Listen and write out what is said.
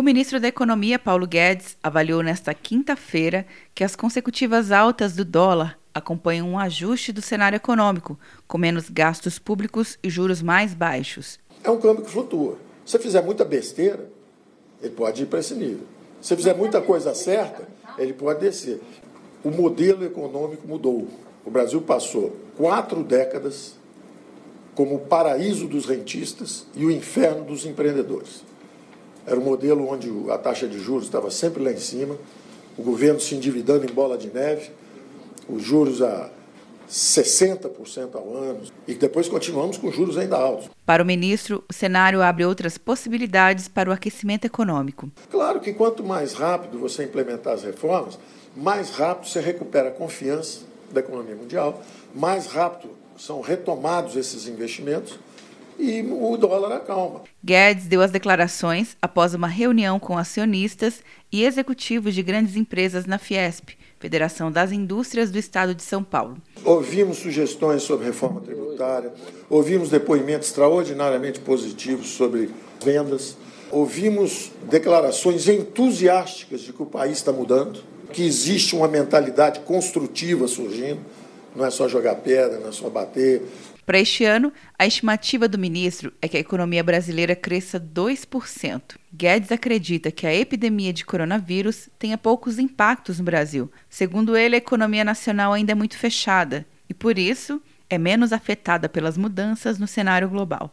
O ministro da Economia, Paulo Guedes, avaliou nesta quinta-feira que as consecutivas altas do dólar acompanham um ajuste do cenário econômico, com menos gastos públicos e juros mais baixos. É um câmbio que flutua. Se fizer muita besteira, ele pode ir para esse nível. Se fizer muita coisa certa, ele pode descer. O modelo econômico mudou. O Brasil passou quatro décadas como o paraíso dos rentistas e o inferno dos empreendedores. Era um modelo onde a taxa de juros estava sempre lá em cima, o governo se endividando em bola de neve, os juros a 60% ao ano, e depois continuamos com juros ainda altos. Para o ministro, o cenário abre outras possibilidades para o aquecimento econômico. Claro que quanto mais rápido você implementar as reformas, mais rápido você recupera a confiança da economia mundial, mais rápido são retomados esses investimentos e o dólar acalma. Guedes deu as declarações após uma reunião com acionistas e executivos de grandes empresas na Fiesp, Federação das Indústrias do Estado de São Paulo. Ouvimos sugestões sobre reforma tributária, ouvimos depoimentos extraordinariamente positivos sobre vendas, ouvimos declarações entusiásticas de que o país está mudando, que existe uma mentalidade construtiva surgindo não é só jogar pedra, não é só bater. Para este ano, a estimativa do ministro é que a economia brasileira cresça 2%. Guedes acredita que a epidemia de coronavírus tenha poucos impactos no Brasil. Segundo ele, a economia nacional ainda é muito fechada e, por isso, é menos afetada pelas mudanças no cenário global.